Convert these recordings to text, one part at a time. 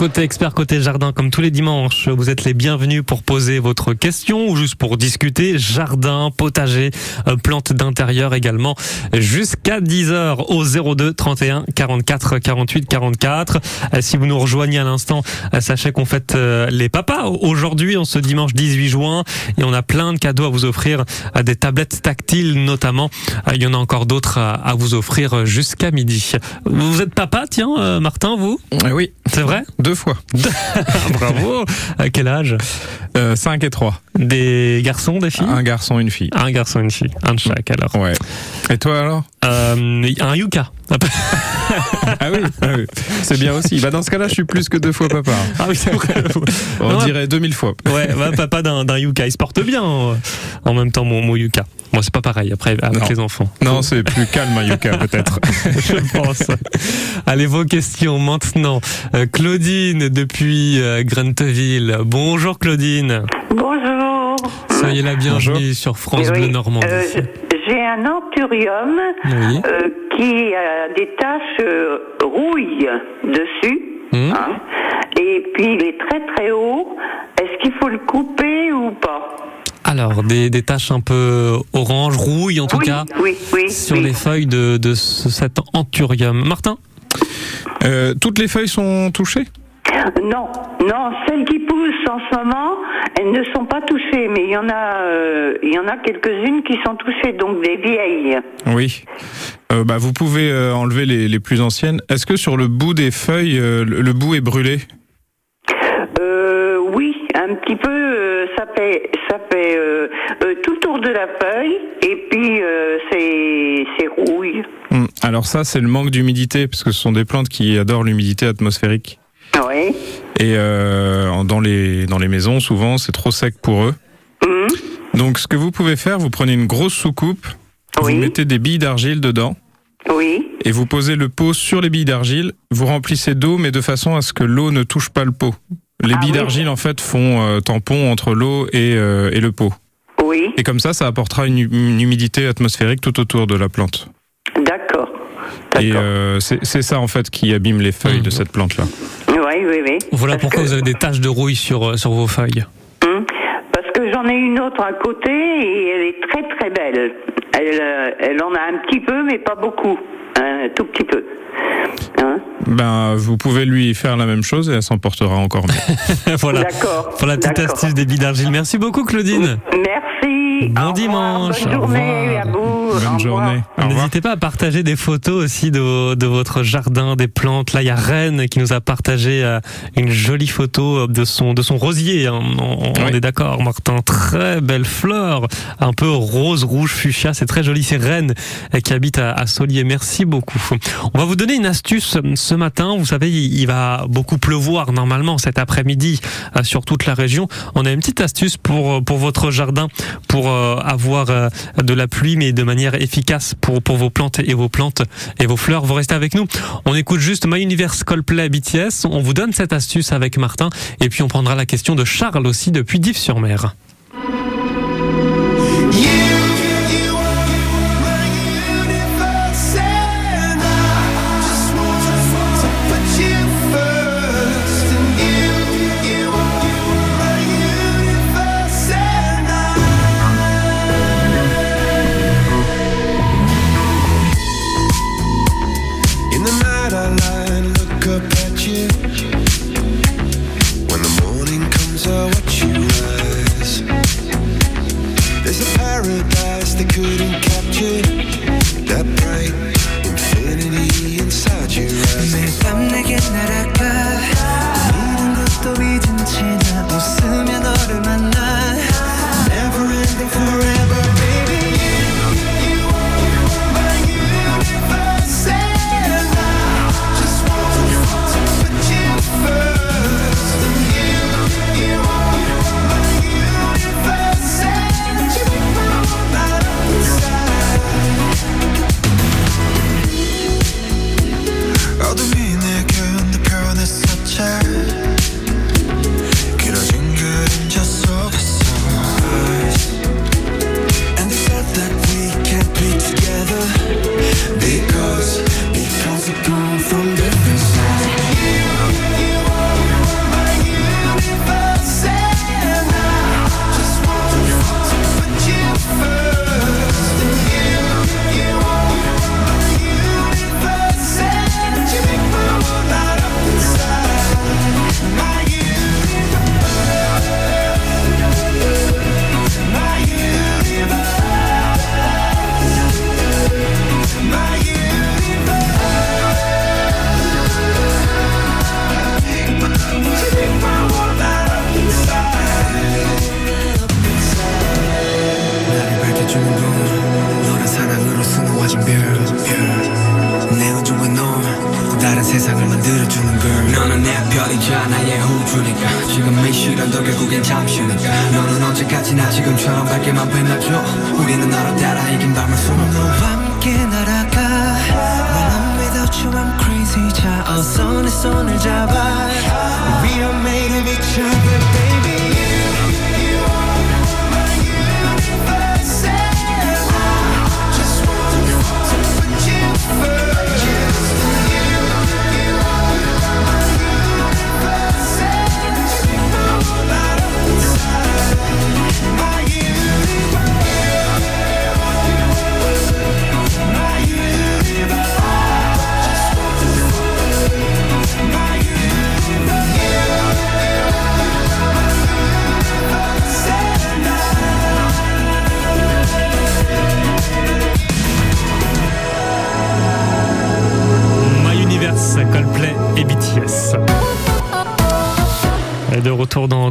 Côté expert, côté jardin, comme tous les dimanches, vous êtes les bienvenus pour poser votre question ou juste pour discuter jardin, potager, euh, plantes d'intérieur également jusqu'à 10h au 02 31 44 48 44. Euh, Si vous nous rejoignez à l'instant, euh, sachez qu'on fête euh, les papas aujourd'hui, en ce dimanche 18 juin, et on a plein de cadeaux à vous offrir, des tablettes tactiles notamment. Il y en a encore d'autres à, vous offrir jusqu'à midi. Vous êtes papa, tiens, Martin, vous? Oui, C'est vrai deux fois. Bravo. À quel âge 5 et 3. Des garçons, des filles Un garçon, une fille. Un garçon, une fille. Un de chaque alors. Ouais. Et toi alors? Euh, un yucca. Ah oui, ah oui. c'est bien aussi. Bah dans ce cas-là, je suis plus que deux fois papa. Ah oui, c'est vrai. On dirait 2000 fois. Ouais, ouais, papa d'un d'un yucca. Il se porte bien en même temps, mon, mon yucca. Moi, c'est pas pareil après avec Non. les enfants. Non, c'est plus calme un yucca peut-être. Je pense. Allez, vos questions maintenant. Euh, Claudine depuis euh, Granteville. Bonjour Claudine. Bonjour. Soyez la bienvenue Bonjour. sur France Oui, Bleu. Normandie. Euh, J'ai un anthurium Oui. euh, qui a des taches euh, rouilles dessus. Mhm. hein. Et puis il est très très haut. Est-ce qu'il faut le couper ou pas? Alors, des, des taches un peu orange, rouille en tout oui, cas, oui, oui. sur oui. les feuilles de, de ce- cet anthurium. Martin? Euh, toutes les feuilles sont touchées? Non, non, celles qui poussent en ce moment, elles ne sont pas touchées, mais il y en a, euh, il y en a quelques-unes qui sont touchées, donc des vieilles. Oui. Euh, bah, vous pouvez euh, enlever les, les plus anciennes. Est-ce que sur le bout des feuilles, le, le bout est brûlé? Oui, un petit peu. ça fait, ça fait tout autour de la feuille, et puis c'est, c'est rouille. Hmm. Alors ça, c'est le manque d'humidité, parce que ce sont des plantes qui adorent l'humidité atmosphérique. Oui. Et euh, dans, les, dans les maisons, souvent, c'est trop sec pour eux. Mhm. Donc ce que vous pouvez faire, vous prenez une grosse soucoupe, Oui. vous mettez des billes d'argile dedans, Oui. et vous posez le pot sur les billes d'argile, vous remplissez d'eau, mais de façon à ce que l'eau ne touche pas le pot. Les Ah billes oui. d'argile, en fait, font euh, tampon entre l'eau et, euh, et le pot. Oui. Et comme ça, ça apportera une humidité atmosphérique tout autour de la plante. D'accord. Et euh, c'est ça, en fait, qui abîme les feuilles Mhm. de cette plante-là. Oui, oui, oui. Voilà Parce pourquoi que- vous avez des taches de rouille sur, euh, sur vos feuilles. Hum, Parce que j'en ai une autre à côté et elle est très très belle. Elle, euh, elle en a un petit peu, mais pas beaucoup. Un tout petit peu. Hein Ben, vous pouvez lui faire la même chose et elle s'en portera encore mieux. voilà. D'accord. Pour la petite astuce des billes d'argile. Merci beaucoup Claudine. Merci. Bon Au revoir, dimanche, Bonne au journée revoir. à vous. Bonne journée. N'hésitez pas à partager des photos aussi de, vos- de votre jardin, des plantes. Là, il y a Rennes qui nous a partagé euh, une jolie photo de son, de son rosier. hein. On, on- on Oui. est d'accord, Martin. Très belle fleur, un peu rose, rouge, fuchsia. C'est très joli. C'est Rennes euh, qui habite à, à Solier. Merci beaucoup. On va vous donner une astuce euh, ce matin. Vous savez, il, il va beaucoup pleuvoir normalement cet après-midi euh, sur toute la région. On a une petite astuce pour, euh, pour votre jardin, pour euh, avoir euh, de la pluie, mais de manière efficace pour, pour vos plantes et vos plantes et vos fleurs. Vous restez avec nous. On écoute juste My Universe Coldplay BTS. On vous donne cette astuce avec Martin et puis on prendra la question de Charles aussi depuis Dives-sur-Mer.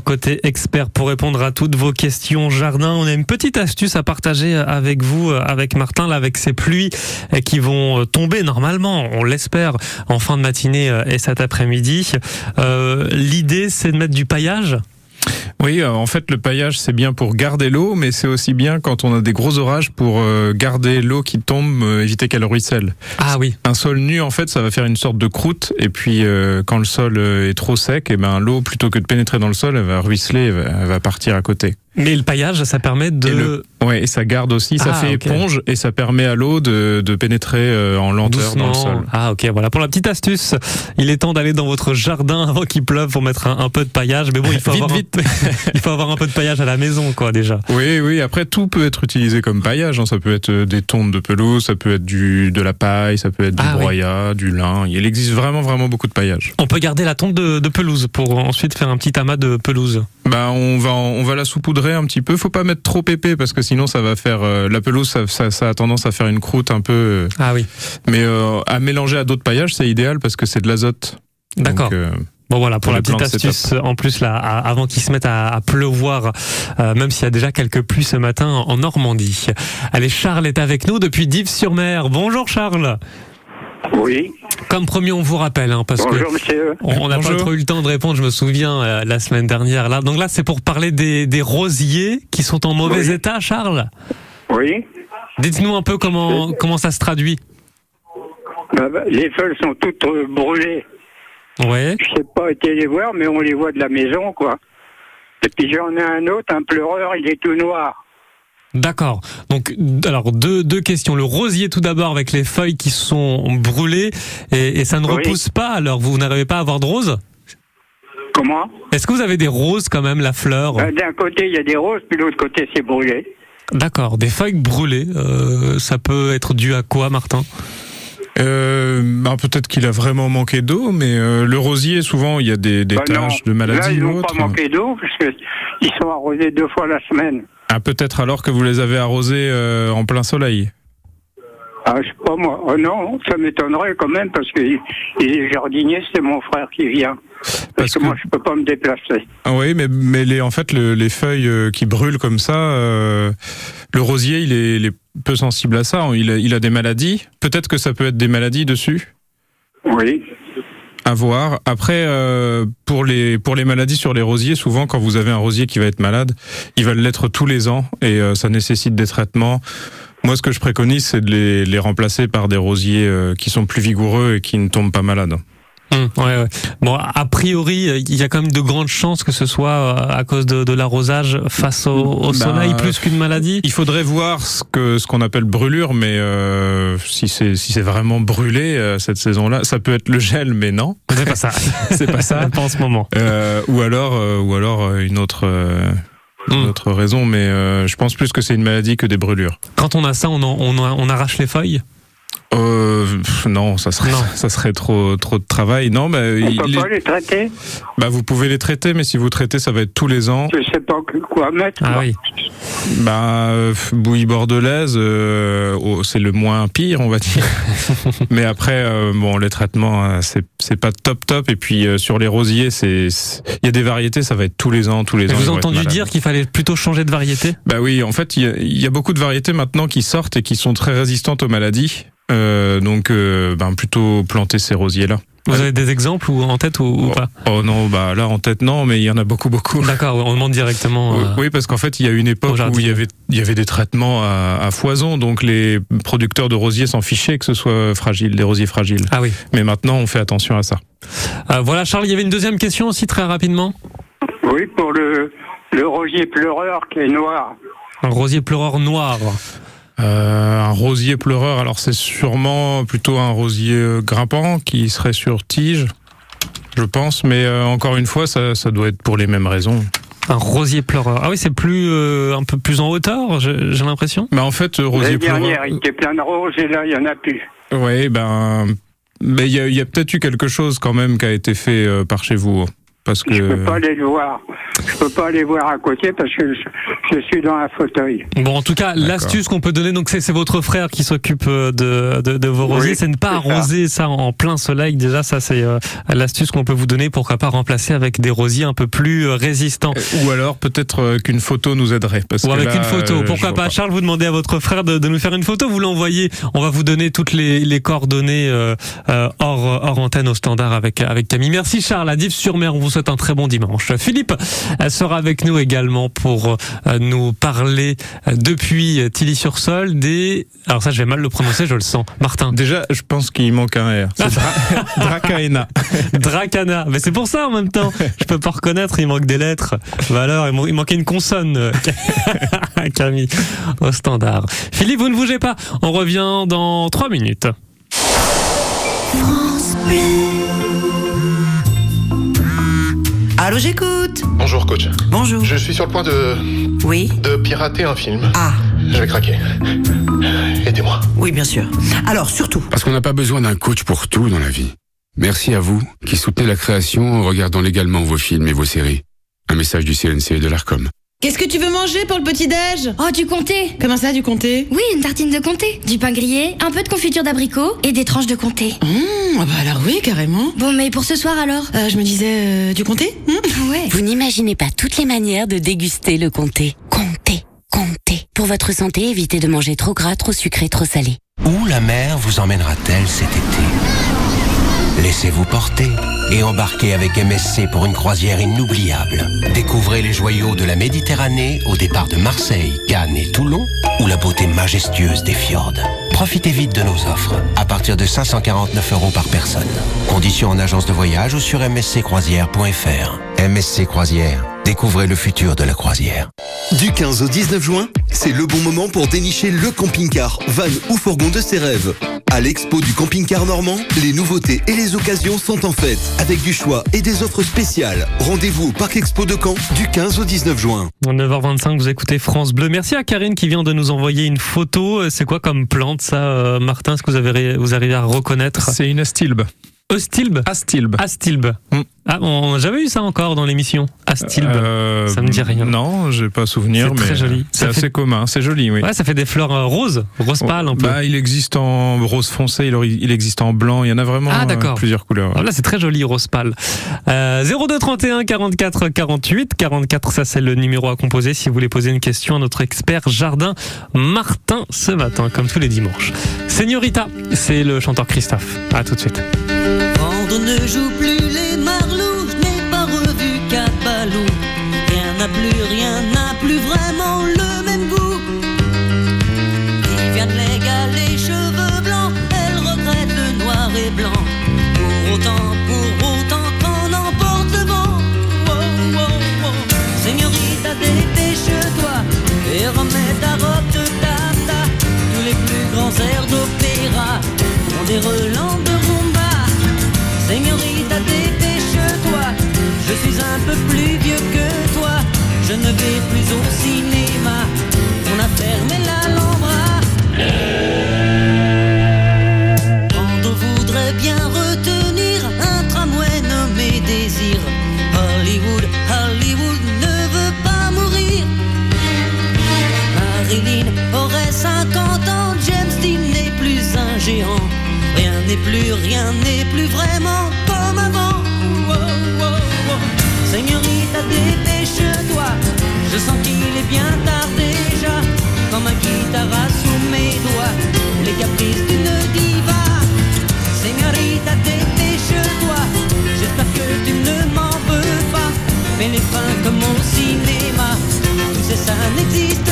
Côté Expert pour répondre à toutes vos questions jardin. On a une petite astuce à partager avec vous, avec Martin, là, avec ces pluies qui vont tomber normalement, on l'espère, en fin de matinée et cet après-midi. Euh, L'idée, c'est de mettre du paillage? Oui, euh, en fait, le paillage, c'est bien pour garder l'eau, mais c'est aussi bien quand on a des gros orages pour euh, garder l'eau qui tombe, euh, éviter qu'elle ruisselle. Ah oui. Un sol nu, en fait, ça va faire une sorte de croûte, et puis euh, quand le sol est trop sec, et ben l'eau, plutôt que de pénétrer dans le sol, elle va ruisseler, elle va partir à côté. Mais le paillage, ça permet de... Et le- Ouais, et ça garde aussi, ça Ah, fait éponge, et ça permet à l'eau de, de pénétrer euh, en lenteur dans le sol. Ah ok, voilà pour la petite astuce. Il est temps d'aller dans votre jardin avant qu'il pleuve pour mettre un, un peu de paillage. Mais bon, il faut, Vite, avoir, vite. Un, il faut avoir un peu de paillage à la maison, quoi, déjà. Oui, oui. Après, tout peut être utilisé comme paillage. hein. Ça peut être euh, des tondes de pelouse, ça peut être du de la paille, ça peut être du Ah, oui. broyat, du lin. Il existe vraiment, vraiment beaucoup de paillage. On peut garder la tonte de, de pelouse pour ensuite faire un petit amas de pelouse. Bah, on va, on va la saupoudrer un petit peu. Faut pas mettre trop épais parce que sinon, ça va faire euh, la pelouse. Ça, ça, ça a tendance à faire une croûte un peu. euh, Ah oui, Mais euh, à mélanger à d'autres paillages, c'est idéal parce que c'est de l'azote. d'accord. Bon voilà, pour pour la petite astuce, en plus là, avant qu'il se mette à, à pleuvoir, euh, même s'il y a déjà quelques pluies ce matin en Normandie. Allez, Charles est avec nous depuis Dives-sur-Mer. Bonjour Charles. Oui, Comme promis, on vous rappelle, hein, parce que monsieur. On n'a pas trop eu le temps de répondre, je me souviens, euh, la semaine dernière. Là. Donc là, c'est pour parler des, des rosiers qui sont en mauvais Oui. état, Charles. Oui, Dites-nous un peu comment, comment ça se traduit. Bah, bah, les feuilles sont toutes euh, brûlées. Ouais. Je sais pas été les voir, mais on les voit de la maison, quoi. Et puis j'en ai un autre, un pleureur, il est tout noir. D'accord. Donc, alors deux, deux questions. Le rosier tout d'abord avec les feuilles qui sont brûlées et, et ça ne Oui. repousse pas. Alors, vous n'arrivez pas à avoir de roses Comment? Est-ce que vous avez des roses quand même, la fleur? Bah, D'un côté, il y a des roses, puis de l'autre côté, c'est brûlé. D'accord. Des feuilles brûlées. euh, ça peut être dû à quoi, Martin? Euh, bah, peut-être qu'il a vraiment manqué d'eau, mais euh, le rosier, souvent, il y a des, des Bah, non. taches de Là, maladies ils n'ont pas manqué d'eau, parce que ils sont arrosés deux fois la semaine. Ah, peut-être alors que vous les avez arrosés euh, en plein soleil. Ah, je sais pas moi. Oh, non, ça m'étonnerait quand même, parce que les jardiniers, c'est mon frère qui vient. Parce, Parce que, que- moi, je peux pas me déplacer. Ah oui, mais, mais les, en fait, le- les feuilles euh, qui brûlent comme ça, euh, le rosier, il est, il est peu sensible à ça. Il a, il a des maladies. Peut-être que ça peut être des maladies dessus. Oui. Voir. Après, euh, pour les pour les maladies sur les rosiers, souvent quand vous avez un rosier qui va être malade, il va l'être tous les ans et euh, ça nécessite des traitements. Moi, ce que je préconise, c'est de les, les remplacer par des rosiers euh, qui sont plus vigoureux et qui ne tombent pas malades. Hum, ouais, ouais. Bon, a priori, il y a quand même de grandes chances que ce soit euh, à cause de, de l'arrosage face au, au Bah, soleil plus qu'une maladie. Il faudrait voir ce que ce qu'on appelle brûlure, mais euh, si c'est si c'est vraiment brûlé euh, cette saison-là, ça peut être le gel, mais non, C'est pas ça. c'est pas ça. pas en ce moment. Euh, ou alors ou alors une autre euh, une Hum. autre raison, mais je pense plus que c'est une maladie que des brûlures. Quand on a ça, on, en- on, on arrache les feuilles? Euh, pff, non, ça serait, Non. ça serait trop, trop de travail. Non, bah, On il- peut pas les traiter bah, vous pouvez les traiter, mais si vous traitez, ça va être tous les ans. Je sais pas que- quoi mettre. Ah oui. Bah, bouillie bordelaise, euh, oh, c'est le moins pire, on va dire. mais après, euh, bon, les traitements, euh, c'est, c'est pas top top. Et puis euh, sur les rosiers, c'est, il y a des variétés, ça va être tous les ans, tous les ans. vous être entendu dire qu'il fallait plutôt changer de variété? Bah oui, en fait, il y, a- il y a beaucoup de variétés maintenant qui sortent et qui sont très résistantes aux maladies. Euh, donc, euh, ben, plutôt planter ces rosiers-là. Vous avez des exemples ou en tête ou, ou pas Oh non, bah là en tête non, mais il y en a beaucoup beaucoup. D'accord, on demande directement. Oui, euh, Oui, parce qu'en fait, il y a une époque où il y avait, il y avait des traitements à, à foison, donc les producteurs de rosiers s'en fichaient que ce soit fragile, des rosiers fragiles. Ah oui. Mais maintenant, on fait attention à ça. Euh, voilà, Charles, il y avait une deuxième question aussi très rapidement. Oui, pour le, le rosier pleureur qui est noir. Un rosier pleureur noir. Euh, un rosier pleureur, alors c'est sûrement plutôt un rosier euh, grimpant qui serait sur tige, je pense, mais euh, encore une fois, ça, ça doit être pour les mêmes raisons. Un rosier pleureur. Ah oui, c'est plus euh, un peu plus en hauteur, j'ai j'ai l'impression. Mais en fait, euh, rosier L'année pleureur. dernière, il était plein de roses et là, il n'y en a plus. Oui, ben, mais il y a, il y a peut-être eu quelque chose quand même qui a été fait euh, par chez vous, parce que. Je peux pas aller le voir. Je peux pas aller voir à côté parce que je, je suis dans un fauteuil. Bon, en tout cas, l'astuce qu'on peut donner, donc c'est votre frère qui s'occupe euh, de, de, de vos Oui, rosiers, c'est ne pas ça. arroser ça en plein soleil. Déjà, ça c'est euh, l'astuce qu'on peut vous donner. Pourquoi pas remplacer avec des rosiers un peu plus euh, résistants. Ou alors peut-être euh, qu'une photo nous aiderait. Parce Ou que avec là, une photo. Pourquoi pas, Charles, vous demandez à votre frère de, de nous faire une photo, vous l'envoyez. On va vous donner toutes les, les coordonnées euh, euh, hors, hors antenne au standard avec, avec Camille. Merci Charles, à on vous souhaite un très bon dimanche. Philippe sera avec nous également pour euh, nous parler euh, depuis euh, Tilly-sur-Sol des... Alors ça, je vais mal le prononcer, je le sens. Martin. Déjà, je pense qu'il manque un R. C'est Dra- Dracaena. Dracana. Mais c'est pour ça en même temps. Je peux pas reconnaître, il manque des lettres. Bah alors, il, man- il manquait une consonne. Camille, au standard. Philippe, vous ne bougez pas. On revient dans trois minutes. Allô, j'écoute. Bonjour coach. Bonjour. Je suis sur le point de, Oui. de pirater un film. Ah, Je vais craquer. Aidez-moi. oui, bien sûr. Alors, surtout, Parce qu'on n'a pas besoin d'un coach pour tout dans la vie. Merci à vous qui soutenez la création en regardant légalement vos films et vos séries. Un message du CNC et de l'ARCOM. Qu'est-ce que tu veux manger pour le petit-déj? Oh, du comté Comment ça, du comté? Oui, une tartine de comté, du pain grillé, un peu de confiture d'abricot et des tranches de comté. Mmh, ah bah alors oui, carrément. Bon, mais pour ce soir alors? Euh, je me disais, euh, du comté Mmh. Ouais. Vous n'imaginez pas toutes les manières de déguster le comté. Comté, comté. Pour votre santé, évitez de manger trop gras, trop sucré, trop salé. Où la mer vous emmènera-t-elle cet été? Laissez-vous porter et embarquez avec MSC pour une croisière inoubliable. Découvrez les joyaux de la Méditerranée au départ de Marseille, Cannes et Toulon ou la beauté majestueuse des fjords. Profitez vite de nos offres à partir de 549 euros par personne. Conditions en agence de voyage ou sur msccroisière.fr. MSC Croisière, découvrez le futur de la croisière. Du 15 au 19 juin, c'est le bon moment pour dénicher le camping-car, van ou fourgon de ses rêves. À l'expo du camping-car normand, les nouveautés et les occasions sont en fête, avec du choix et des offres spéciales. Rendez-vous au Parc Expo de Caen du 15 au 19 juin. 9h25, vous écoutez France Bleu. Merci à Karine qui vient de nous envoyer une photo. C'est quoi comme plante ça, euh, Martin Est-ce que vous, avez, vous arrivez à reconnaître? C'est une astilbe. Eustilbe Astilbe. Astilbe. Mm. Ah, on n'a jamais eu ça encore dans l'émission. Astilbe. Euh, Ça me dit rien. Non, j'ai pas souvenir, C'est mais très joli. c'est Ça assez fait- commun. C'est joli, oui. Ouais, ça fait des fleurs euh, roses, rose pâle un peu. Bah, il existe en rose foncé, il, il existe en blanc. Il y en a vraiment Ah, euh, plusieurs couleurs. Ah, là, c'est très joli, rose pâle. Euh, 02 31 44 48 44, ça c'est le numéro à composer si vous voulez poser une question à notre expert jardin Martin ce matin, comme tous les dimanches. Señorita, c'est le chanteur Christophe. À tout de suite. Vendre ne joue plus les Rien n'a plus, rien n'a plus vraiment le même goût. De l'égal les cheveux blancs, elle regrette le noir et blanc. Pour autant, pour autant qu'on emporte le vent. Wow, wow, wow. Señorita, dépêche-toi et remets ta robe de tata. Tous les plus grands airs d'opéra ont des relents de rumba. Señorita, dépêche-toi, je suis un peu ne vais plus au cinéma, on a fermé l'Alhambra. Quand on voudrait bien retenir un tramway nommé Désir, Hollywood, Hollywood ne veut pas mourir. Marilyn aurait 50 ans, James Dean n'est plus un géant. Rien n'est plus, rien n'est plus vraiment comme avant. Wow, wow, wow. Señorita, dépêche-toi, bien tard déjà, quand ma guitare a sous mes doigts les caprices d'une diva. Señorita, t'étais chez toi, j'espère que tu ne m'en veux pas. Mais les fins comme au cinéma, tout ça, ça n'existe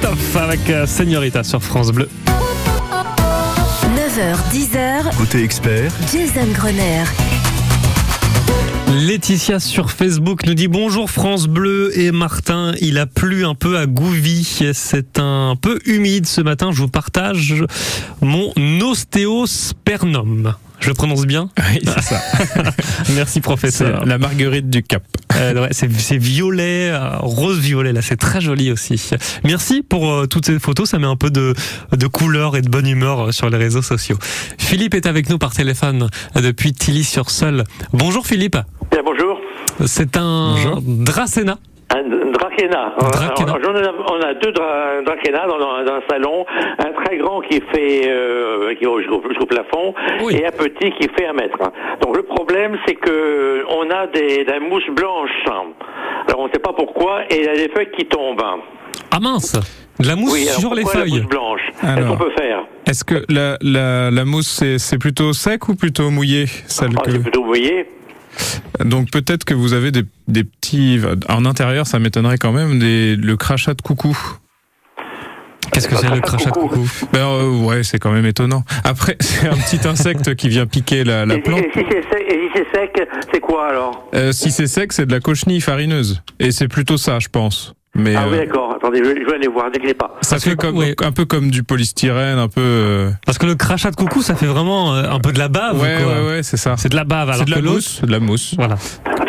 Christophe avec euh, Señorita sur France Bleu. 9h, 10h, Côté expert, Jason Grenier. Laetitia sur Facebook nous dit bonjour France Bleu et Martin, il a plu un peu à Gouvy, c'est un peu humide ce matin, je vous partage mon ostéospernum. Je prononce bien Oui, c'est ça. Merci C'est professeur. la marguerite du Cap. Euh, ouais, c'est c'est violet, euh, rose-violet, là, c'est très joli aussi. Merci pour euh, toutes ces photos, ça met un peu de, de couleur et de bonne humeur euh, sur les réseaux sociaux. Philippe est avec nous par téléphone depuis Tilly-sur-Seul. Bonjour Philippe. Bien, bonjour. C'est un Dracena. Un Drakena. Drakena. Ai- on a deux dra Drakena dans, dans, dans un salon. Un très grand qui fait euh, qui va jusqu'au jusqu'au plafond et un petit qui fait un mètre. Donc le problème c'est que on a des, de la mousse blanche. Alors on ne sait pas pourquoi et il y a des feuilles qui tombent. Ah mince De la mousse oui, alors sur les feuilles. La mousse blanche? Qu'est-ce qu'on peut faire? Est-ce que la, la, la mousse, c'est c'est plutôt sec ou plutôt mouillé celle Ah, que... C'est plutôt mouillé. Donc peut-être que vous avez des, des petits... En intérieur, ça m'étonnerait quand même, des, le crachat de coucou. Qu'est-ce que c'est le crachat de coucou ben, euh, Ouais, c'est quand même étonnant. Après, c'est un petit insecte qui vient piquer la, la plante. et si c'est sec, et si c'est sec, c'est quoi alors? Euh, si c'est sec, c'est de la cochenille farineuse. Et c'est plutôt ça, je pense. Mais Ah oui euh, d'accord. Attendez, je, je vais aller voir. N'inquiétez pas. ça fait comme, un peu comme du polystyrène, un peu... euh, Parce que le crachat de coucou, ça fait vraiment euh, un peu de la bave. Ouais, quoi. ouais, ouais, c'est ça. C'est de la bave. C'est Alors de la mousse, de la mousse. Voilà.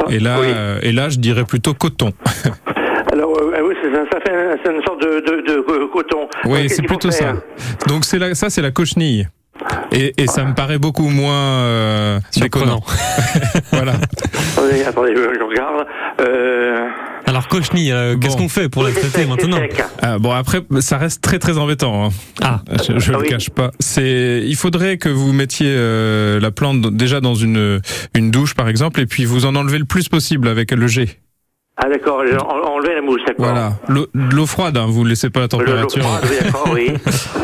Et là, euh, et là, je dirais plutôt coton. Alors euh, oui, c'est ça, ça fait un- une sorte de, de, de co- coton. Donc, Oui, c'est plutôt ça. Donc c'est la, ça, c'est la cochenille. Et, et ça me paraît beaucoup moins euh, déconnant. voilà. Attendez, attendez, je, je regarde. Euh, Alors cochenille, euh, qu'est-ce qu'on fait pour la traiter maintenant Ah, bon après ça reste très très embêtant. hein. Ah. Je, je Ah le oui. cache pas. C'est il faudrait que vous mettiez euh, la plante déjà dans une une douche par exemple et puis vous en enlevez le plus possible avec le jet. ah d'accord, j'ai en- enlevé la mousse, d'accord. Voilà. L'eau de l'eau froide, hein, vous laissez pas la Le- l'eau température. froide, d'accord, oui.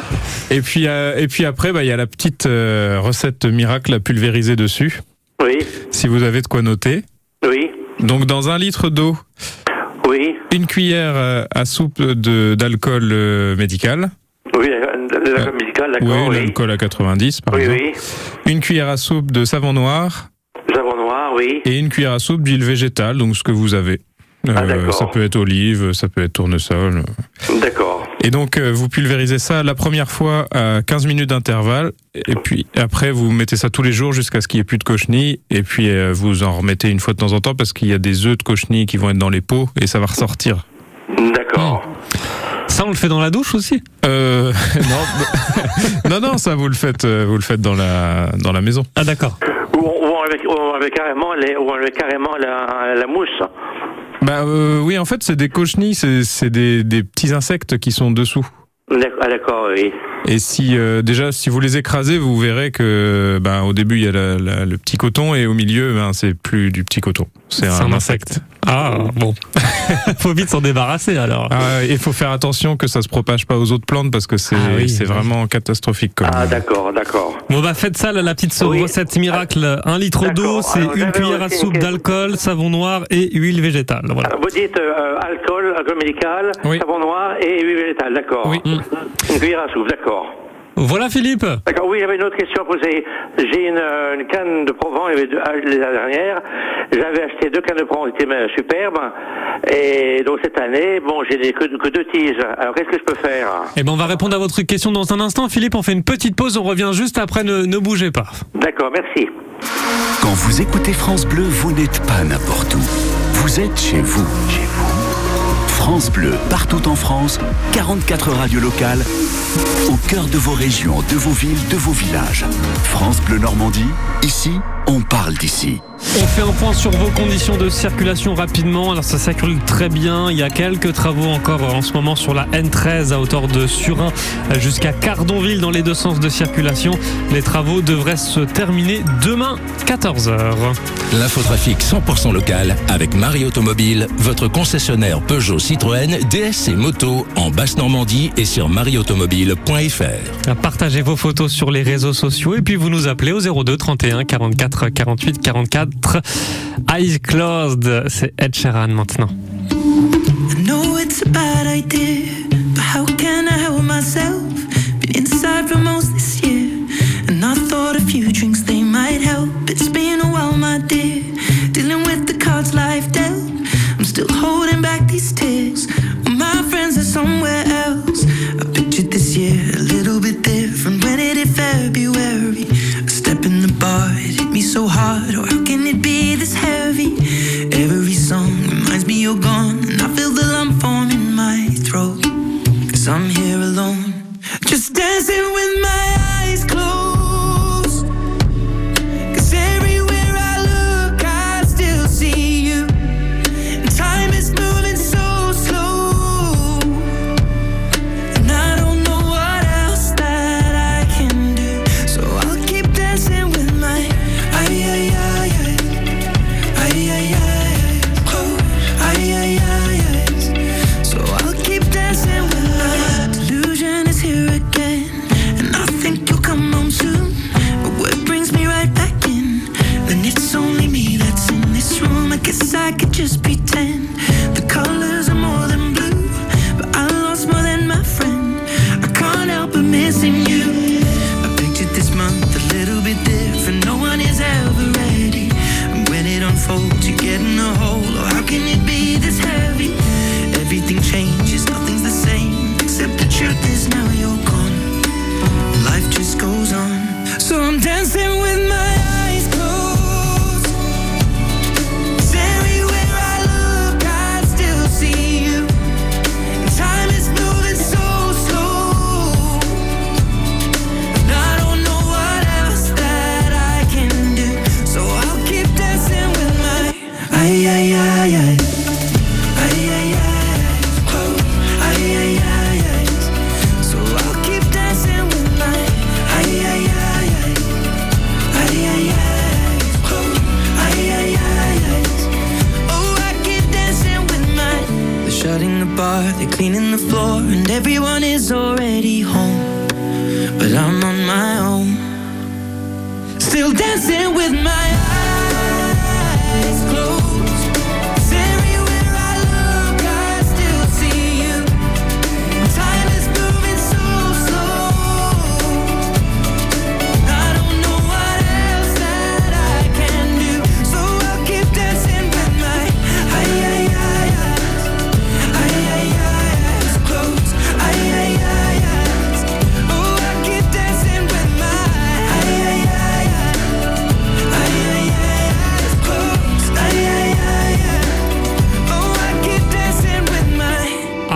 et puis euh, et puis après bah il y a la petite euh, recette miracle à pulvériser dessus. Oui, Si vous avez de quoi noter. oui, Donc dans un litre d'eau, oui, une cuillère euh, à soupe de d'alcool euh, médical. oui, la, la, la musicale, d'accord, oui, l'alcool à 90 par Oui, exemple. oui. Une cuillère à soupe de savon noir Savon noir, oui. et une cuillère à soupe d'huile végétale, donc ce que vous avez. Euh, Ah, d'accord. ça peut être olive, ça peut être tournesol. D'accord. Et donc euh, vous pulvérisez ça la première fois à 15 minutes d'intervalle, et puis après vous mettez ça tous les jours jusqu'à ce qu'il n'y ait plus de cochenille, et puis euh, vous en remettez une fois de temps en temps parce qu'il y a des œufs de cochenille qui vont être dans les pots et ça va ressortir. D'accord. Ça, on le fait dans la douche aussi? Euh, non, non, non, ça vous le faites, vous le faites dans la dans la maison. Ah d'accord. Ou enlève carrément, les, ou enlève carrément la, la mousse. Bah euh, oui, en fait, c'est des cochenilles, c'est des, des petits insectes qui sont dessous. D'accord, ah, d'accord, oui. Et si euh, déjà si vous les écrasez, vous verrez que ben au début il y a la- la- le petit coton et au milieu ben c'est plus du petit coton, c'est un, un insecte. Ah, bon. faut vite s'en débarrasser alors. Ah, Il faut faire attention que ça se propage pas aux autres plantes parce que c'est Ah oui, c'est oui. vraiment catastrophique. Comme... Ah, d'accord, d'accord. Bon bah faites ça là, la petite Oui. recette miracle. Un litre d'eau, c'est Alors, une cuillère à soupe d'alcool, savon noir et huile végétale. Voilà. Vous dites euh, alcool, alcool médical, Oui. savon noir et huile végétale, d'accord. Oui. Une cuillère à soupe, d'accord. Voilà Philippe. D'accord, oui, j'avais une autre question à poser. J'ai une, euh, une canne de Provence, il y avait deux- ah, la dernière. J'avais acheté deux cannes de Provence, c'était superbes. Et donc cette année, bon, j'ai que deux tiges. Alors qu'est-ce que je peux faire? Eh ben on va répondre à votre question dans un instant. Philippe, on fait une petite pause, on revient juste après, ne, ne bougez pas. D'accord, merci. Quand vous écoutez France Bleu, vous n'êtes pas n'importe où. Vous êtes chez vous. Chez vous. France Bleu, partout en France, 44 radios locales, au cœur de vos régions, de vos villes, de vos villages. France Bleu Normandie, ici, on parle d'ici. On fait un point sur vos conditions de circulation rapidement. Alors ça circule très bien. Il y a quelques travaux encore en ce moment sur la N13 à hauteur de Surin jusqu'à Cardonville dans les deux sens de circulation. Les travaux devraient se terminer demain 14h. L'infotrafic 100% local avec Marie Automobile, votre concessionnaire Peugeot Citroën, DS et moto en Basse-Normandie et sur marieautomobile.fr. Partagez vos photos sur les réseaux sociaux et puis vous nous appelez au 02 31 44 48 44. Eyes closed, c'est Ed Sheeran maintenant. I know it's a bad idea, but how can I help myself? Been inside for most this year, and I thought a few drinks they might help. It's been a while, my dear, dealing with the cards life dealt. I'm still holding back these tears. When my friends are somewhere else. I pictured this year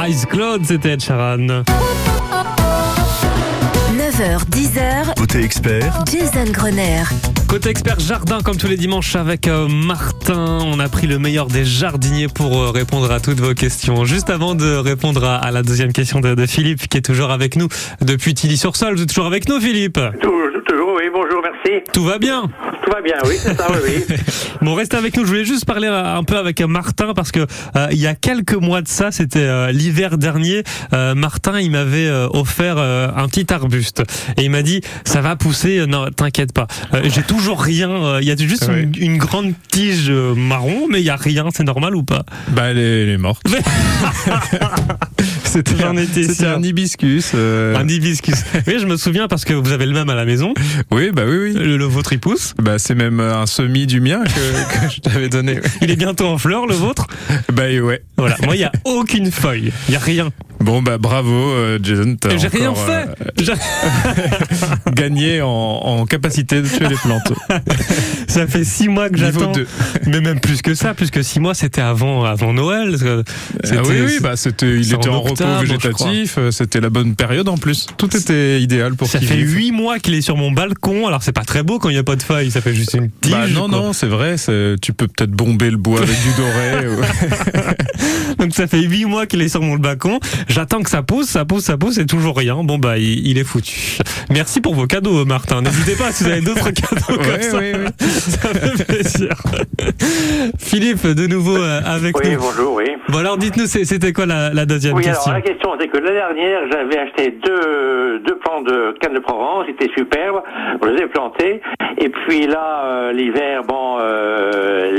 Eyes closed, c'était Ed Sheeran. 9h, 10h, Côté expert, Jason Grenier. Côté expert jardin, comme tous les dimanches avec euh, Martin, on a pris le meilleur des jardiniers pour euh, répondre à toutes vos questions. Juste avant de répondre à, la deuxième question de, de Philippe, qui est toujours avec nous depuis Tilly-sur-Sol. Vous êtes toujours avec nous, Philippe? Toujours, toujours, oui, bonjour, merci. Tout va bien? Tout va bien, oui, c'est ça, oui, oui. Bon, restez avec nous. Je voulais juste parler un un peu avec Martin parce que euh, il y a quelques mois de ça, c'était euh, l'hiver dernier. euh, Martin, il m'avait euh, offert euh, un petit arbuste et il m'a dit ça va pousser. Euh, Non, t'inquiète pas. Euh, J'ai toujours rien. euh, Il y a juste Ouais. une, une grande tige euh, marron, mais il y a rien. C'est normal ou pas? Bah, elle est, elle est morte. C'était un, hibiscus. euh, Un hibiscus. oui, je me souviens parce que vous avez le même à la maison. Oui, bah oui, oui. Le, le vôtre, il pousse. Bah, c'est même un semi du mien que, que je t'avais donné. Il est bientôt en fleurs, le vôtre? Bah, ouais. Voilà. Moi, il y a aucune feuille. Il y a rien. Bon, bah, bravo, euh, Jason. J'ai rien fait. Euh, gagné en, en capacité de tuer les plantes. Ça fait six mois que j'attends. 2. Mais même plus que ça, plus que six mois, c'était avant, avant Noël. Ah oui, oui, bah c'était, il était en en, repos octobre, végétatif, euh, c'était la bonne période en plus. Tout était idéal pour Ça fait huit mois qu'il est sur mon balcon. Alors c'est pas très beau quand il n'y a pas de feuilles. Ça fait juste une tige. Bah non, quoi. non, c'est vrai, tu peux peut-être bomber le bois avec du doré. ou- Donc ça fait huit mois qu'il est sur mon balcon. J'attends que ça pousse, ça pousse, ça pousse et toujours rien. Bon bah il, il est foutu. Merci pour vos cadeaux, Martin. N'hésitez pas si vous avez d'autres cadeaux comme Ouais, ça. ouais, ouais. Ça fait plaisir. Philippe, de nouveau euh, avec Oui, nous. bonjour, oui. Bon alors dites-nous, c'était quoi la, la deuxième Oui, alors question la question, c'est que l'année dernière, j'avais acheté deux, deux plants de canne de Provence, ils étaient superbes, on les ai plantés, et puis là, euh, l'hiver, bon, euh,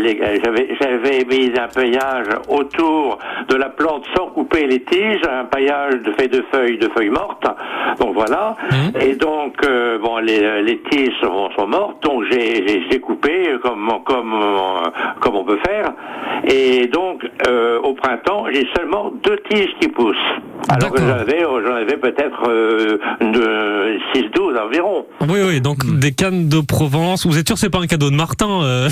j'avais mis un paillage autour de la plante sans couper les tiges, un paillage de fait de feuilles, de feuilles mortes, donc voilà, et donc, euh, bon, les, les tiges sont, sont mortes, donc j'ai, coupé comme, comme, euh, comme on peut faire, et donc, euh, au printemps, j'ai seulement deux tiges qui poussent. Alors que j'en avais, j'en avais peut-être euh, de 6-12 environ. Oui, oui, donc Hmm. des cannes de Provence. Vous êtes sûr que c'est pas un cadeau de Martin euh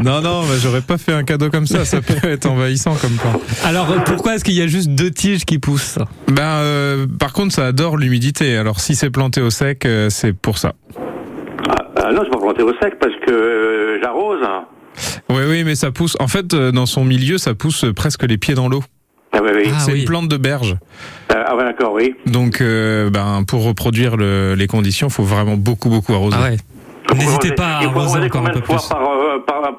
non, non, bah, j'aurais pas fait un cadeau comme ça, ça peut être envahissant comme plan. Alors euh, pourquoi est-ce qu'il y a juste deux tiges qui poussent Ben, euh, par contre, ça adore l'humidité. Alors, si c'est planté au sec, euh, c'est pour ça. Ah, non, c'est pas planté au sec parce que euh, j'arrose. Oui, oui, mais ça pousse. En fait, euh, dans son milieu, ça pousse euh, presque les pieds dans l'eau. Ah oui, oui. c'est une plante de berge. Ah, ah ouais, d'accord, oui. Donc, euh, ben, pour reproduire le- les conditions, il faut vraiment beaucoup, beaucoup arroser. Ah ouais. N'hésitez pas à arroser encore un peu de fois plus. par, euh,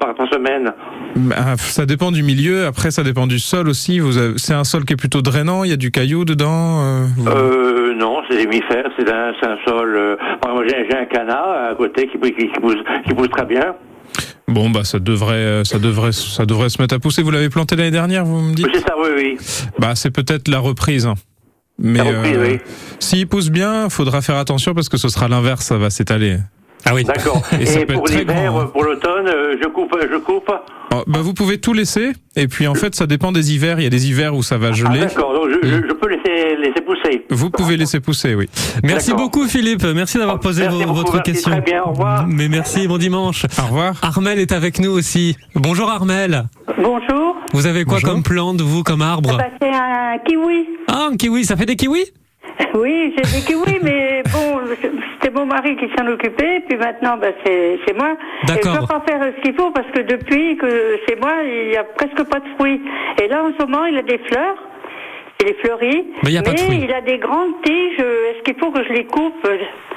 par, par, semaine Ben, ça dépend du milieu. Après, ça dépend du sol aussi. C'est un sol qui est plutôt drainant. Il y a du caillou dedans. euh, vous- euh, Non, c'est mifères, c'est un, un sol. Euh, j'ai un canard à côté qui, qui, qui pousse, qui pousse très bien. Bon, bah, ça devrait, euh, ça devrait, ça devrait se mettre à pousser. Vous l'avez planté l'année dernière, vous me dites? C'est ça, oui, oui. Bah, c'est peut-être la reprise. hein. Mais La reprise, oui. s'il pousse bien, faudra faire attention parce que ce sera l'inverse, ça va s'étaler. Ah oui. D'accord. Et ça Et peut pour être très l'hiver, hein. pour l'automne, euh, je coupe, je coupe. Oh, bah, vous pouvez tout laisser. Et puis, en fait, ça dépend des hivers. Il y a des hivers où ça va Ah, geler. d'accord, donc je, je, je peux laisser, laisser pousser. vous pouvez laisser pousser, oui. Merci beaucoup Philippe, merci d'avoir posé Merci vos- beaucoup, votre merci, question. Très bien, au revoir. Mais merci, bon dimanche. Au revoir. Armel est avec nous aussi. Bonjour Armel. Bonjour. Vous avez quoi Bonjour. comme plante, vous, comme arbre? Bah, c'est un kiwi. Ah, un kiwi, ça fait des kiwis? Oui, j'ai des kiwis, mais bon, c'était mon mari qui s'en occupait, puis maintenant, bah, c'est c'est moi. Et je D'accord. dois pas faire ce qu'il faut parce que depuis que c'est moi, il y a presque pas de fruits. Et là, en ce moment, il a des fleurs. Il est fleuri. Mais il y a pas de fruits. il a des grandes tiges. Est-ce qu'il faut que je les coupe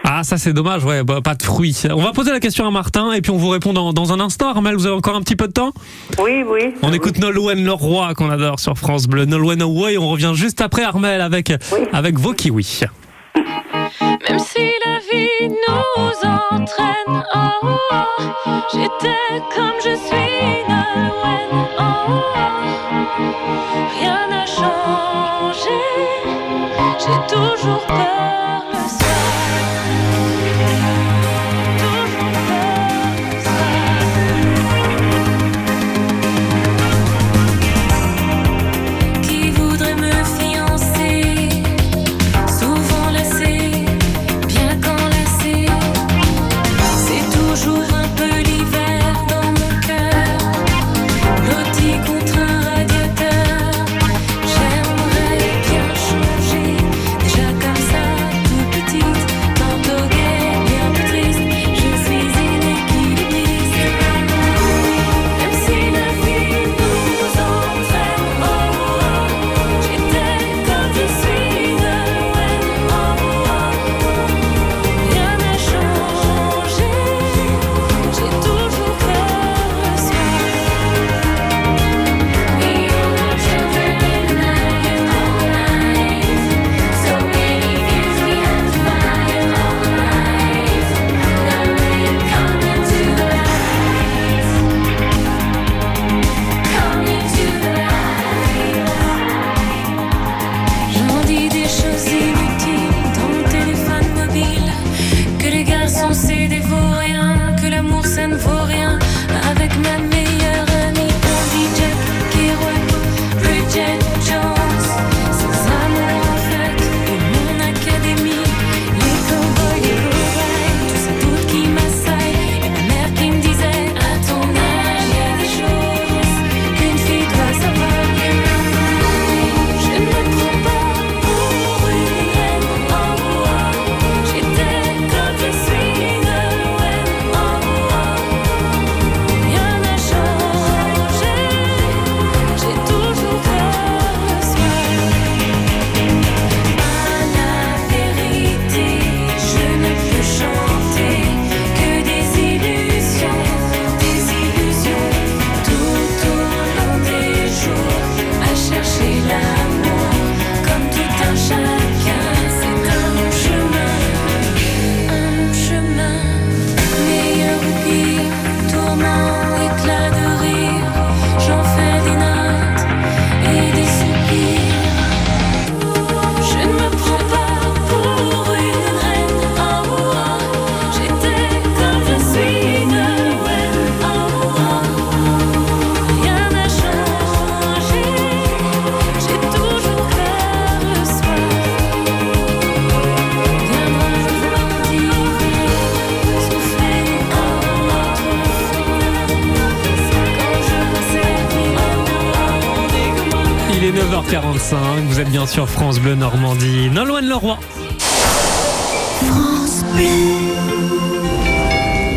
Ah, ça c'est dommage, ouais, bah, pas de fruits. On va poser la question à Martin et puis on vous répond dans, dans un instant. Armel, vous avez encore un petit peu de temps? Oui, oui. On écoute Nolwenn Leroy qu'on adore sur France Bleu. Nolwenn Leroy, on revient juste après Armel avec, avec vos kiwis. Même si la vie nous entraîne, oh, oh, j'étais comme je suis, Nolwenn, oh, oh, rien n'a changé, j'ai toujours peur le soir, sur France Bleu Normandie, Nolwenn Leroy.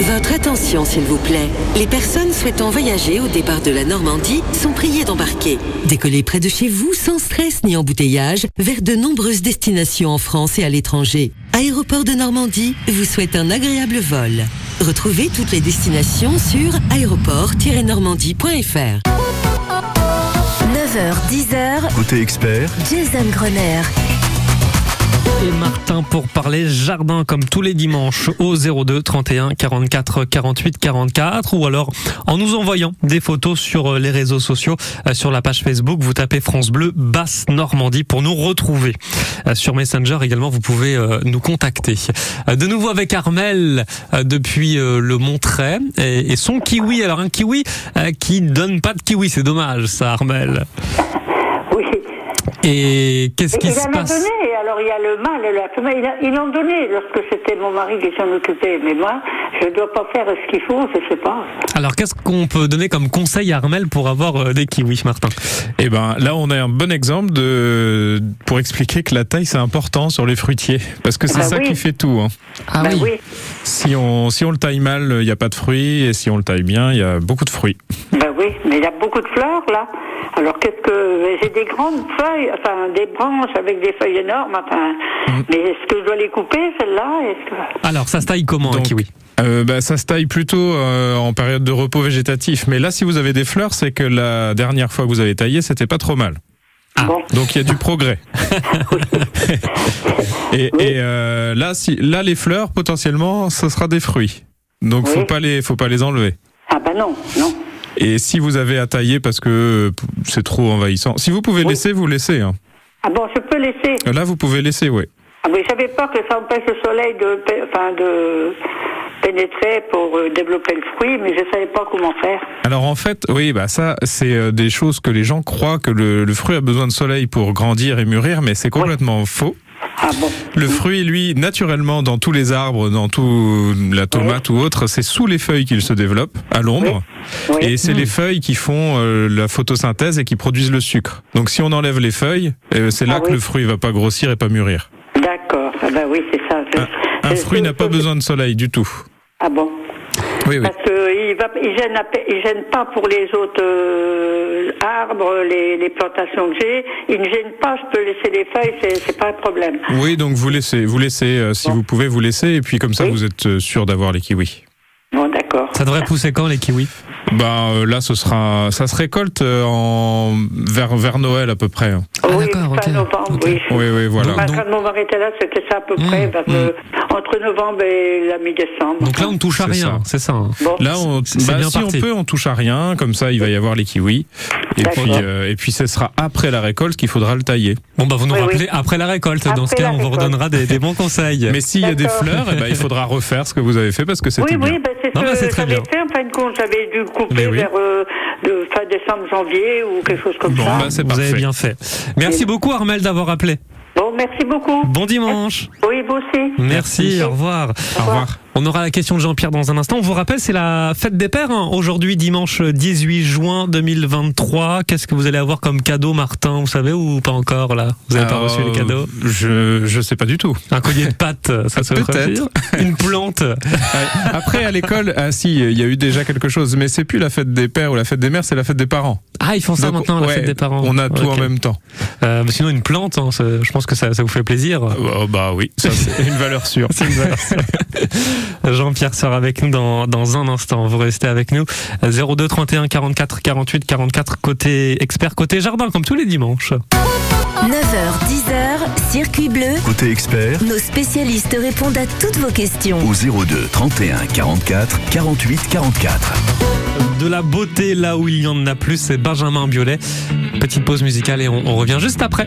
Votre attention, s'il vous plaît. Les personnes souhaitant voyager au départ de la Normandie sont priées d'embarquer. Décollez près de chez vous sans stress ni embouteillage vers de nombreuses destinations en France et à l'étranger. Aéroport de Normandie vous souhaite un agréable vol. Retrouvez toutes les destinations sur aéroport-normandie.fr. 9h, 10h, Côté expert, Jason Grenier. Et Martin pour parler jardin comme tous les dimanches au 02 31 44 48 44 ou alors en nous envoyant des photos sur euh, les réseaux sociaux euh, sur la page Facebook vous tapez France Bleu Basse Normandie pour nous retrouver. Euh, sur Messenger également vous pouvez nous contacter. De nouveau avec Armel depuis le Montray et, son kiwi. Alors un kiwi qui donne pas de kiwi c'est dommage ça Armel. Et qu'est-ce qui se passe donné, alors il y a le mâle et la femelle. Ils- l'ont donné lorsque c'était mon mari qui s'en occupait. Mais moi, je ne dois pas faire ce qu'il faut, je sais pas. Alors, qu'est-ce qu'on peut donner comme conseil à Armel pour avoir euh, des kiwis, Martin? Eh ben, là, on a un bon exemple de pour expliquer que la taille c'est important sur les fruitiers, parce que c'est Bah ça oui. qui fait tout. hein. Ah Bah oui. Si on si on le taille mal, il n'y a pas de fruits, et si on le taille bien, il y a beaucoup de fruits. Ben oui, mais il y a beaucoup de fleurs là. Alors qu'est-ce que j'ai des grandes feuilles, enfin des branches avec des feuilles énormes. Enfin, Mm. mais est-ce que je dois les couper celles-là? Que Alors, ça se taille comment un kiwi? Euh, bah, ça se taille plutôt euh, en période de repos végétatif. Mais là, si vous avez des fleurs, c'est que la dernière fois que vous avez taillé, c'était pas trop mal. Donc il y a du progrès. et et, euh, là, si, là, les fleurs, potentiellement, ce sera des fruits. Donc faut Oui. pas les, faut pas les enlever. Ah ben non, non. Et si vous avez à tailler parce que euh, c'est trop envahissant, si vous pouvez laisser, vous laissez. Hein. Ah bon, je peux laisser. Là, vous pouvez laisser, ouais. Ah mais j'avais peur que ça empêche le soleil de, enfin de pénétrer pour euh, développer le fruit, mais je savais pas comment faire. Alors en fait, oui, bah ça, c'est euh, des choses que les gens croient que le, le fruit a besoin de soleil pour grandir et mûrir, mais c'est complètement faux. Ah bon? Le fruit, lui, naturellement, dans tous les arbres, dans tout la tomate ou autre, c'est sous les feuilles qu'il se développe, à l'ombre. Et c'est les feuilles qui font euh, la photosynthèse et qui produisent le sucre. Donc si on enlève les feuilles, euh, c'est là Ah que oui. le fruit va pas grossir et pas mûrir. D'accord. Ah ben oui, c'est ça. Je- Un fruit n'a pas besoin de soleil du tout. Ah bon Oui, oui. Parce qu'il il gêne, il pas pour les autres euh, arbres, les, les plantations que j'ai. Il ne gêne pas. Je peux laisser les feuilles, c'est, c'est pas un problème. Oui, donc vous laissez, vous laissez, euh, si vous pouvez, vous laissez, et puis comme ça, vous êtes euh, sûr d'avoir les kiwis. Bon, d'accord. Ça devrait pousser quand les kiwis? Bah euh, là, ce sera, ça se récolte euh, en vers vers Noël à peu près. hein. Ah, oui, fin novembre, oui. Oui, oui, voilà. Bah, Quand mon mari était là, c'était ça à peu près, parce que entre novembre et la mi-décembre. Donc là, on ne touche à rien, c'est ça. hein. Là, on, C'est- c'est bah, bien si parti. on peut, on touche à rien. Comme ça, il va y avoir les kiwis. Et puis, euh, et puis, ce sera après la récolte qu'il faudra le tailler. Bon, bah, vous nous Oui, rappelez oui. après la récolte. Dans ce cas, on vous redonnera des, des bons conseils. Mais s'il y a des fleurs, eh ben, il faudra refaire ce que vous avez fait parce que c'était Oui, bien. oui, ben, c'est Non, bah, ce que très j'avais bien. fait. En fin de compte, j'avais dû le couper oui. vers euh, de fin décembre, janvier ou quelque chose comme Bon, ça. bah, c'est vous avez parfait. bien fait. Merci beaucoup, Armel, d'avoir appelé. Bon, merci beaucoup. Bon dimanche. Oui, vous aussi. Merci, au revoir. Au revoir. On aura la question de Jean-Pierre dans un instant. On vous rappelle, c'est la fête des pères. hein. Aujourd'hui, dimanche 18 juin 2023. Qu'est-ce que vous allez avoir comme cadeau, Martin? Vous savez ou pas encore là? Vous n'avez pas reçu les cadeaux? Je je sais pas du tout. Un collier de pâtes, ça se Peut-être. Une plante. Après, à l'école, ah si, il y a eu déjà quelque chose, mais c'est plus la fête des pères ou la fête des mères, c'est la fête des parents. Ah, ils font ça Donc, maintenant, la ouais, fête des parents. On a tout en même temps. Euh, sinon, une plante, hein, je pense que ça, ça vous fait plaisir? Oh, bah oui, ça c'est une valeur sûre. C'est une valeur sûre. Jean-Pierre sera avec nous dans, dans un instant. Vous restez avec nous. 02 31 44 48 44 côté expert, côté jardin, comme tous les dimanches. 9h, 10h, circuit bleu. Côté expert, Nos spécialistes répondent à toutes vos questions. au 02 31 44 48 44. De la beauté là où il y en a plus, c'est Benjamin Biolay. Petite pause musicale et on, on revient juste après.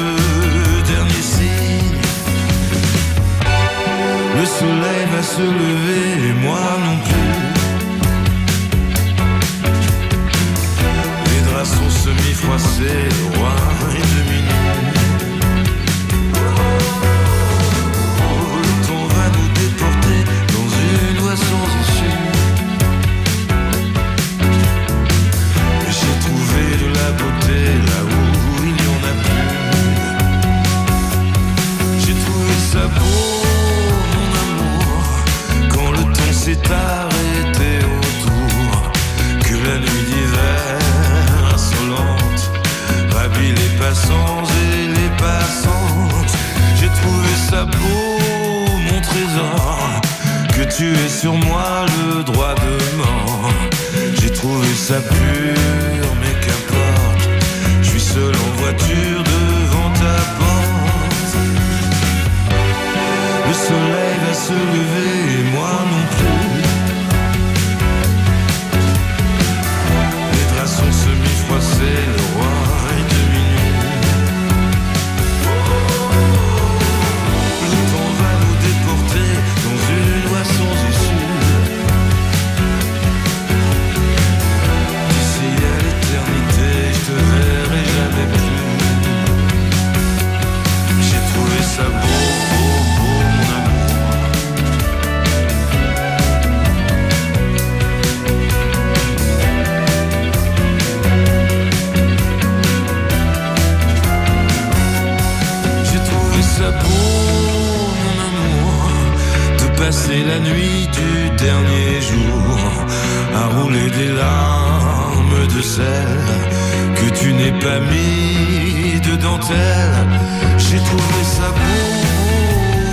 soleil va se lever et moi non plus. Les draps sont semi-froissés, le roi temps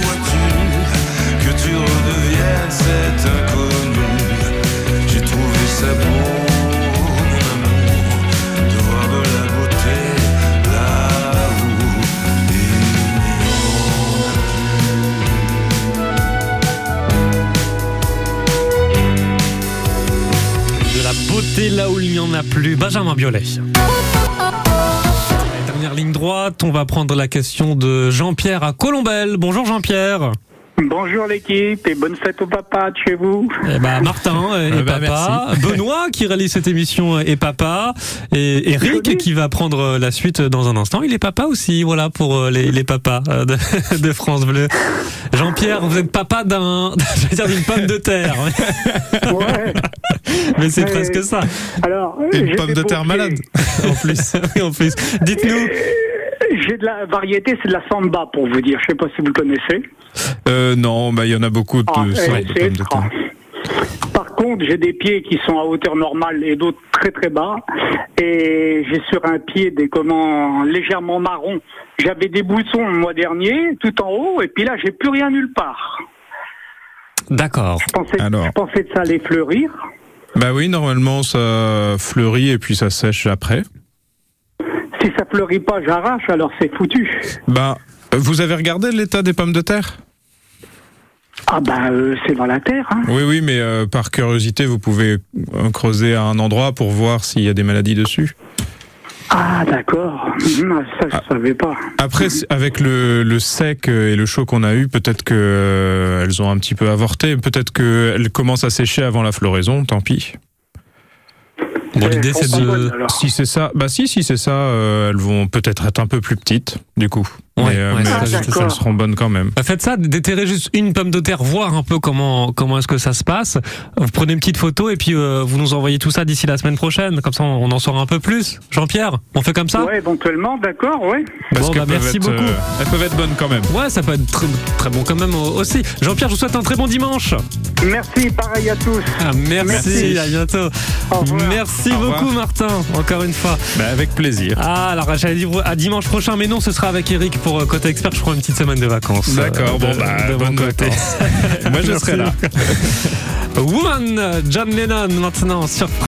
vois-tu, que tu redeviennes cet inconnu. J'ai trouvé De la beauté là où il n'y en a plus. Benjamin Biolay. Ligne droite, on va prendre la question de Jean-Pierre à Colombelle. Bonjour Jean-Pierre. Bonjour l'équipe et bonne fête au papa de chez vous. Eh ben, Martin et Eh ben, papa, Benoît qui réalise cette émission et papa, et Eric qui va prendre la suite dans un instant. Il est papa aussi, voilà pour euh, les, les papas euh, de, de France Bleu. Jean-Pierre, vous êtes papa d'un, je vais dire d'une pomme de terre. Ouais. Mais c'est Mais- presque ça. Alors, Et une pomme de terre malade, en plus. Oui, en plus. Dites-nous. J'ai de la variété, c'est de la samba pour vous dire. Je sais pas si vous le connaissez. Euh, non, bah il y en a beaucoup de Ah, sortes eh, de pommes de terre. Par contre, j'ai des pieds qui sont à hauteur normale et d'autres très très bas. Et j'ai sur un pied des comment légèrement marron. J'avais des boutons le mois dernier, tout en haut, et puis là, j'ai plus rien nulle part. D'accord. Je pensais, Alors. je pensais que ça allait fleurir. Bah oui, normalement ça fleurit et puis ça sèche après. Si ça fleurit pas, j'arrache, alors c'est foutu. Bah, vous avez regardé l'état des pommes de terre? Ah bah euh, c'est dans la terre. Hein. Oui, oui, mais euh, par curiosité, vous pouvez euh, creuser à un endroit pour voir s'il y a des maladies dessus. Ah d'accord. Hum, Ça je savais pas. Après, avec le, le sec et le chaud qu'on a eu, peut-être que euh, elles ont un petit peu avorté, peut-être qu'elles commencent à sécher avant la floraison, tant pis. Bon, l'idée, c'est de. Si c'est ça, bah si, si c'est ça, euh, elles vont peut-être être un peu plus petites, du coup. Ouais, mais euh, ouais, mais ça, elles- c'est ça. elles seront bonnes quand même. Bah, Faites ça, déterrez juste une pomme de terre, voir un peu comment comment est-ce que ça se passe. Vous prenez une petite photo et puis euh, vous nous envoyez tout ça d'ici la semaine prochaine. Comme ça, on en saura un peu plus. Jean-Pierre, on fait comme ça? Ouais, éventuellement, d'accord, ouais. Parce Bon, bah, merci être, beaucoup. euh, elles peuvent être bonnes quand même. Ouais, ça peut être très, très bon quand même au- aussi. Jean-Pierre, je vous souhaite un très bon dimanche. Merci, pareil à tous. Ah, merci, Merci. à bientôt. Merci Au revoir. beaucoup, Martin, encore une fois. Bah, avec plaisir. Ah, alors j'allais dire à dimanche prochain, mais non, ce sera avec Eric pour euh, Côté Expert. Je prends une petite semaine de vacances. D'accord, euh, bon, de- bah, bonne côté. vacances. Moi, je serai là. Woman, John Lennon maintenant sur